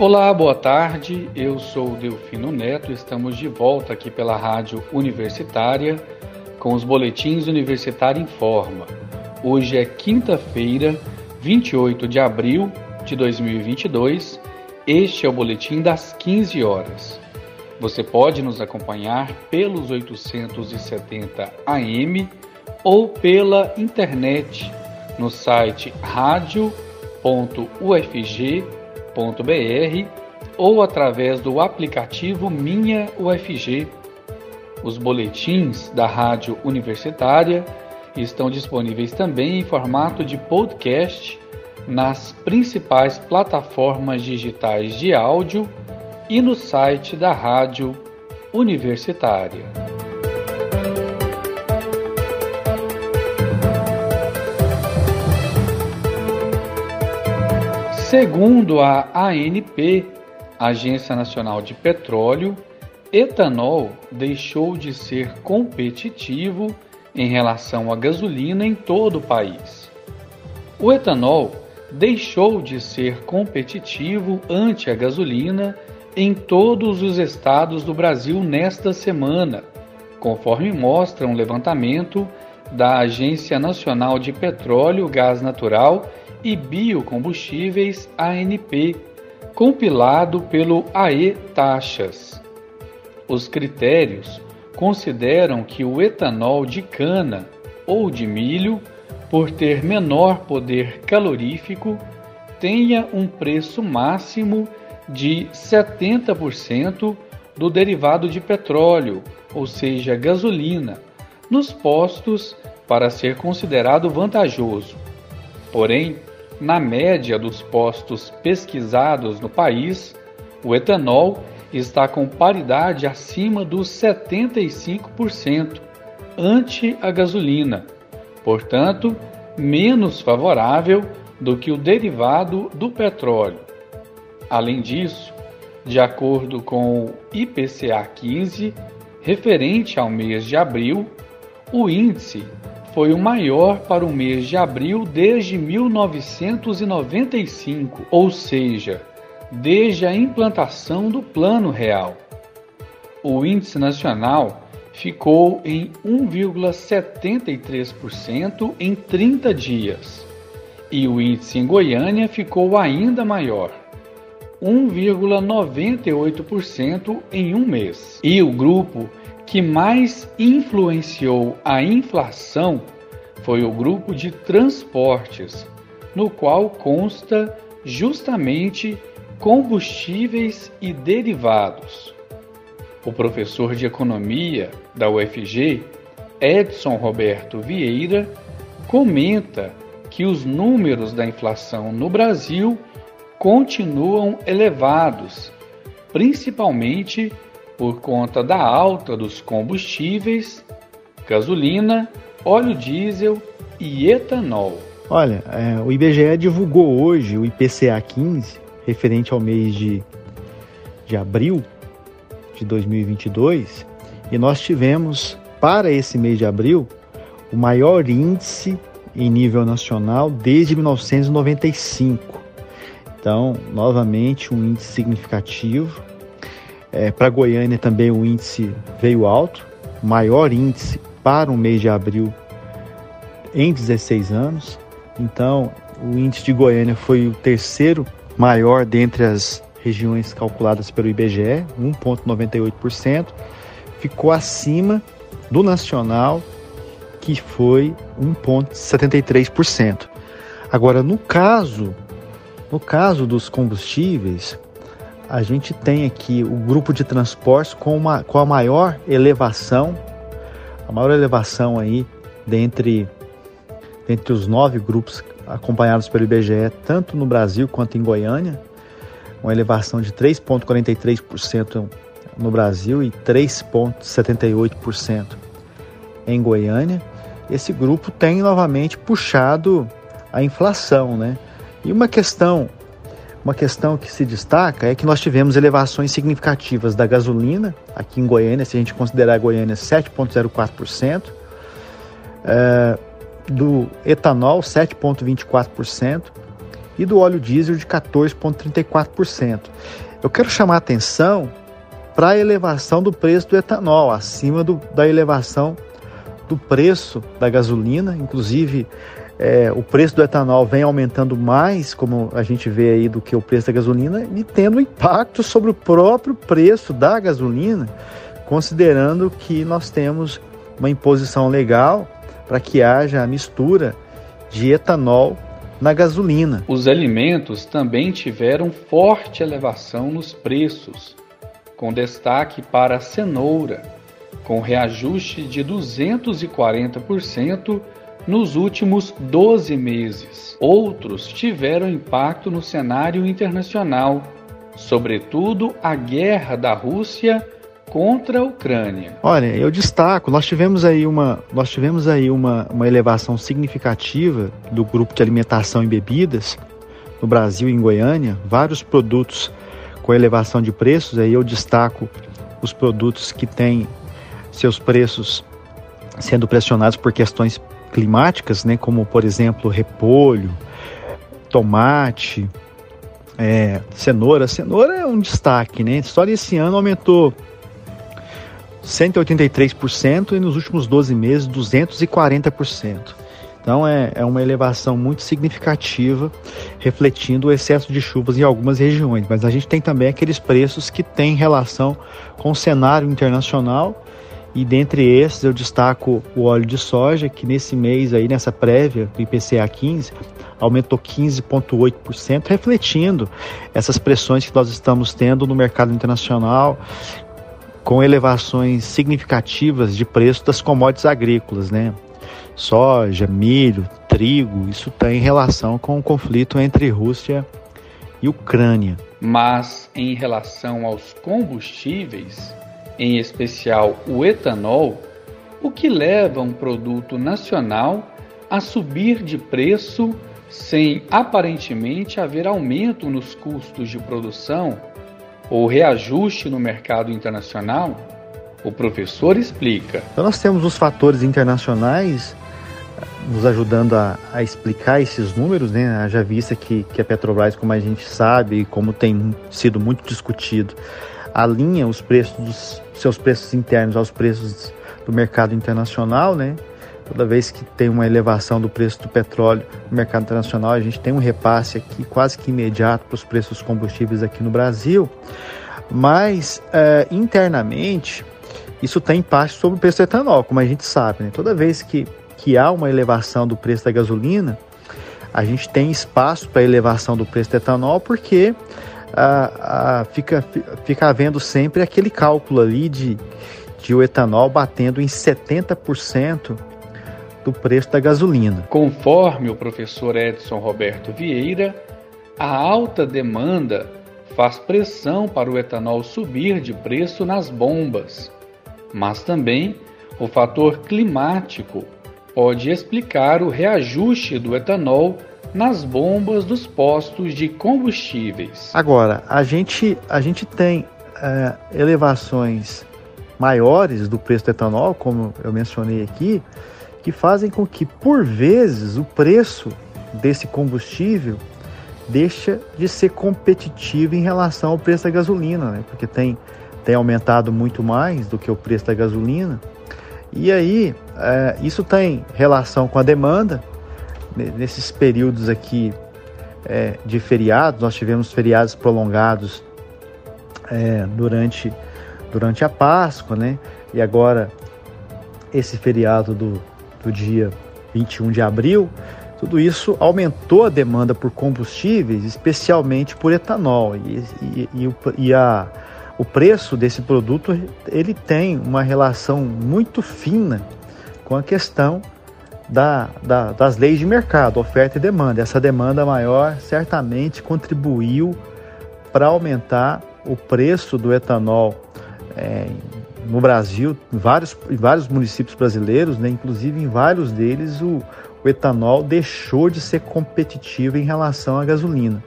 Olá, boa tarde. Eu sou Delfino Neto. Estamos de volta aqui pela Rádio Universitária com os boletins Universitário em Forma. Hoje é quinta-feira, 28 de abril de 2022. Este é o boletim das 15 horas. Você pode nos acompanhar pelos 870 AM ou pela internet no site radio.ufg.com www.ufg.br ou através do aplicativo Minha UFG. Os boletins da Rádio Universitária estão disponíveis também em formato de podcast nas principais plataformas digitais de áudio e no site da Rádio Universitária. Segundo a ANP, Agência Nacional de Petróleo, etanol deixou de ser competitivo em relação à gasolina em todo o país. O etanol deixou de ser competitivo ante a gasolina em todos os estados do Brasil nesta semana, conforme mostra um levantamento da Agência Nacional de Petróleo, Gás Natural e Biocombustíveis ANP, compilado pelo AE Taxas. Os critérios consideram que o etanol de cana ou de milho, por ter menor poder calorífico, tenha um preço máximo de 70% do derivado de petróleo, ou seja, gasolina, nos postos para ser considerado vantajoso. Porém, na média dos postos pesquisados no país, o etanol está com paridade acima dos 75% ante a gasolina, portanto, menos favorável do que o derivado do petróleo. Além disso, de acordo com o IPCA 15, referente ao mês de abril, o índice foi o maior para o mês de abril desde 1995, ou seja, desde a implantação do Plano Real. O índice nacional ficou em 1,73% em 30 dias, e o índice em Goiânia ficou ainda maior. 1,98% em um mês. E o grupo que mais influenciou a inflação foi o grupo de transportes, no qual consta justamente combustíveis e derivados. O professor de economia da UFG, Edson Roberto Vieira, comenta que os números da inflação no Brasil continuam elevados, principalmente por conta da alta dos combustíveis, gasolina, óleo diesel e etanol. Olha, é, o IBGE divulgou hoje o IPCA 15, referente ao mês de, de abril de 2022, e nós tivemos, para esse mês de abril, o maior índice em nível nacional desde 1995. Então, novamente, um índice significativo é, para Goiânia também o índice veio alto, maior índice para o mês de abril em 16 anos. Então, o índice de Goiânia foi o terceiro maior dentre as regiões calculadas pelo IBGE, 1,98%, ficou acima do nacional, que foi 1,73%. Agora, no caso, no caso dos combustíveis, a gente tem aqui o grupo de transportes com, uma, com a maior elevação, a maior elevação aí dentre, dentre os nove grupos acompanhados pelo IBGE, tanto no Brasil quanto em Goiânia, uma elevação de 3,43% no Brasil e 3,78% em Goiânia. Esse grupo tem novamente puxado a inflação, né? E uma questão uma questão que se destaca é que nós tivemos elevações significativas da gasolina, aqui em Goiânia, se a gente considerar a Goiânia 7,04%, é, do etanol 7,24% e do óleo diesel de 14,34%. Eu quero chamar a atenção para a elevação do preço do etanol, acima do, da elevação do preço da gasolina. Inclusive, é, o preço do etanol vem aumentando mais, como a gente vê aí, do que o preço da gasolina, e tendo impacto sobre o próprio preço da gasolina, considerando que nós temos uma imposição legal para que haja a mistura de etanol na gasolina. Os alimentos também tiveram forte elevação nos preços, com destaque para a cenoura, com reajuste de 240% nos últimos 12 meses. Outros tiveram impacto no cenário internacional, sobretudo a guerra da Rússia contra a Ucrânia. Olha, eu destaco, nós tivemos aí uma, nós tivemos aí uma, uma elevação significativa do grupo de alimentação e bebidas no Brasil e em Goiânia, vários produtos com elevação de preços, aí eu destaco os produtos que têm seus preços sendo pressionados por questões climáticas, né, como por exemplo repolho, tomate, é, cenoura. Cenoura é um destaque, né? Só esse ano aumentou 183% e nos últimos 12 meses 240%. Então é, é uma elevação muito significativa, refletindo o excesso de chuvas em algumas regiões. Mas a gente tem também aqueles preços que têm relação com o cenário internacional e dentre esses eu destaco o óleo de soja, que nesse mês aí, nessa prévia do IPCA 15, aumentou 15,8%, refletindo essas pressões que nós estamos tendo no mercado internacional com elevações significativas de preço das commodities agrícolas, né? Soja, milho, trigo, isso tem relação com o conflito entre Rússia e Ucrânia. Mas em relação aos combustíveis, em especial o etanol, o que leva um produto nacional a subir de preço sem aparentemente haver aumento nos custos de produção ou reajuste no mercado internacional? O professor explica. Então, nós temos os fatores internacionais eh, nos ajudando a, a explicar esses números, né? Já vista que, que a Petrobras, como a gente sabe, como tem sido muito discutido, alinha os preços dos seus preços internos aos preços do mercado internacional, né? Toda vez que tem uma elevação do preço do petróleo no mercado internacional, a gente tem um repasse aqui quase que imediato para os preços dos combustíveis aqui no Brasil. Mas é, internamente, isso tem impacto sobre o preço do etanol, como a gente sabe. Né? Toda vez que, que há uma elevação do preço da gasolina, a gente tem espaço para elevação do preço do etanol, porque a, a, fica, fica havendo sempre aquele cálculo ali de, de o etanol batendo em 70% do preço da gasolina. Conforme o professor Edson Roberto Vieira, a alta demanda faz pressão para o etanol subir de preço nas bombas, mas também o fator climático pode explicar o reajuste do etanol nas bombas dos postos de combustíveis. Agora, a gente, a gente tem é, elevações maiores do preço do etanol, como eu mencionei aqui, que fazem com que, por vezes, o preço desse combustível deixa de ser competitivo em relação ao preço da gasolina, né? porque tem, tem aumentado muito mais do que o preço da gasolina. E aí, é, isso tem relação com a demanda. Nesses períodos aqui é, de feriados, nós tivemos feriados prolongados é, durante, durante a Páscoa, né? E agora esse feriado do, do dia 21 de abril, tudo isso aumentou a demanda por combustíveis, especialmente por etanol. E, e, e, e a, o preço desse produto ele tem uma relação muito fina com a questão da, da, das leis de mercado, oferta e demanda. Essa demanda maior certamente contribuiu para aumentar o preço do etanol é, no Brasil, em vários, em vários municípios brasileiros, né, inclusive em vários deles, o, o etanol deixou de ser competitivo em relação à gasolina.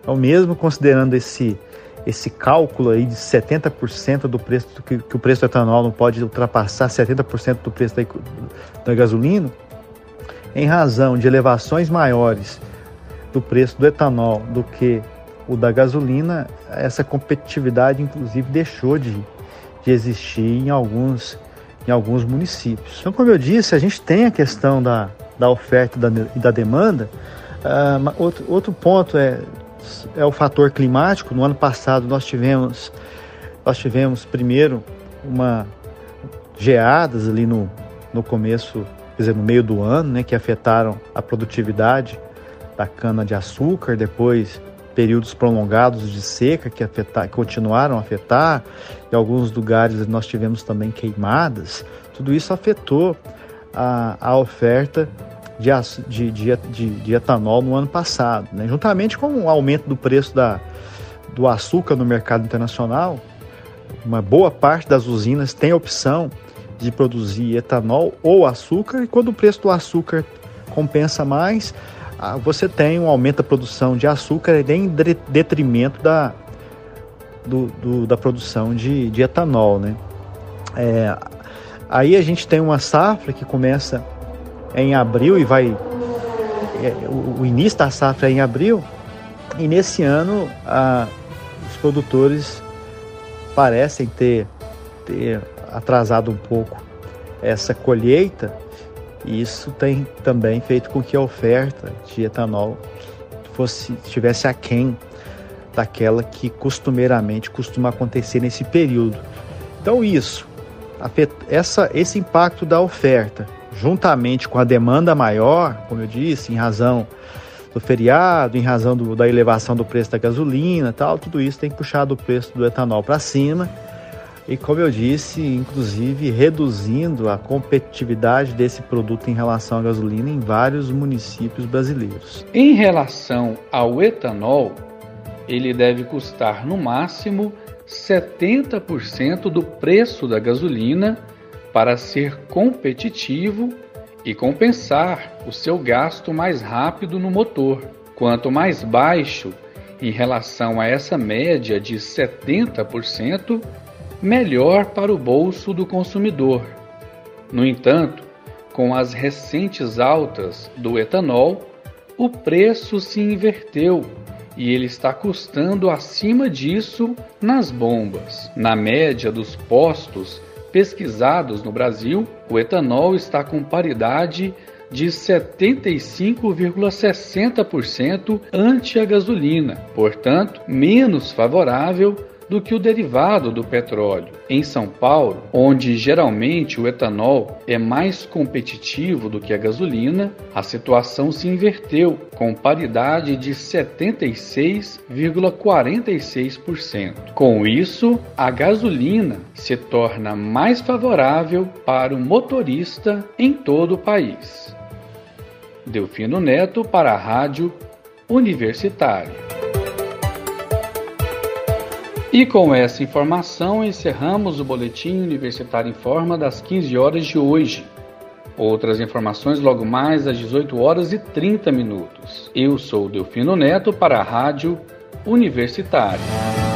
Então, mesmo considerando esse, esse cálculo aí de 70% do preço, que, que, o preço do etanol não pode ultrapassar 70% do preço da, da gasolina, em razão de elevações maiores do preço do etanol do que o da gasolina, essa competitividade, inclusive, deixou de, de existir em alguns, em alguns municípios. Então, como eu disse, a gente tem a questão da, da oferta e da, da demanda. Uh, outro, outro ponto é, é o fator climático. No ano passado, nós tivemos, nós tivemos primeiro uma geadas ali no, no começo, dizer, no meio do ano, né, que afetaram a produtividade da cana de açúcar, depois períodos prolongados de seca que afetar, continuaram a afetar, em alguns lugares nós tivemos também queimadas, tudo isso afetou a, a oferta de, de, de, de, etanol no ano passado. Né? Juntamente com o aumento do preço da, do açúcar no mercado internacional, uma boa parte das usinas tem a opção de produzir etanol ou açúcar, e quando o preço do açúcar compensa mais, ah, você tem um aumento da produção de açúcar em detrimento da, do, do, da produção de, de etanol. Né? É, aí a gente tem uma safra que começa em abril e vai. É, o, início da safra é em abril, e nesse ano a, os produtores parecem ter, ter atrasado um pouco essa colheita, e isso tem também feito com que a oferta de etanol fosse estivesse aquém daquela que costumeiramente costuma acontecer nesse período. Então isso, essa, esse impacto da oferta, juntamente com a demanda maior, como eu disse, em razão do feriado, em razão do, da elevação do preço da gasolina, tal, tudo isso tem puxado o preço do etanol para cima e, como eu disse, inclusive reduzindo a competitividade desse produto em relação à gasolina em vários municípios brasileiros. Em relação ao etanol, ele deve custar no máximo 70% do preço da gasolina para ser competitivo e compensar o seu gasto mais rápido no motor. Quanto mais baixo em relação a essa média de 70%, melhor para o bolso do consumidor. No entanto, com as recentes altas do etanol, o preço se inverteu e ele está custando acima disso nas bombas. Na média dos postos pesquisados no Brasil, o etanol está com paridade de 75,60% ante a gasolina, portanto, menos favorável do que o derivado do petróleo. Em São Paulo, onde geralmente o etanol é mais competitivo do que a gasolina, a situação se inverteu, com paridade de 76,46%. Com isso, a gasolina se torna mais favorável para o motorista em todo o país. Delfino Neto para a Rádio Universitária. E com essa informação encerramos o Boletim Universitário em Forma das 15 horas de hoje. Outras informações logo mais às 18 horas e 30 minutos. Eu sou Delfino Neto para a Rádio Universitária.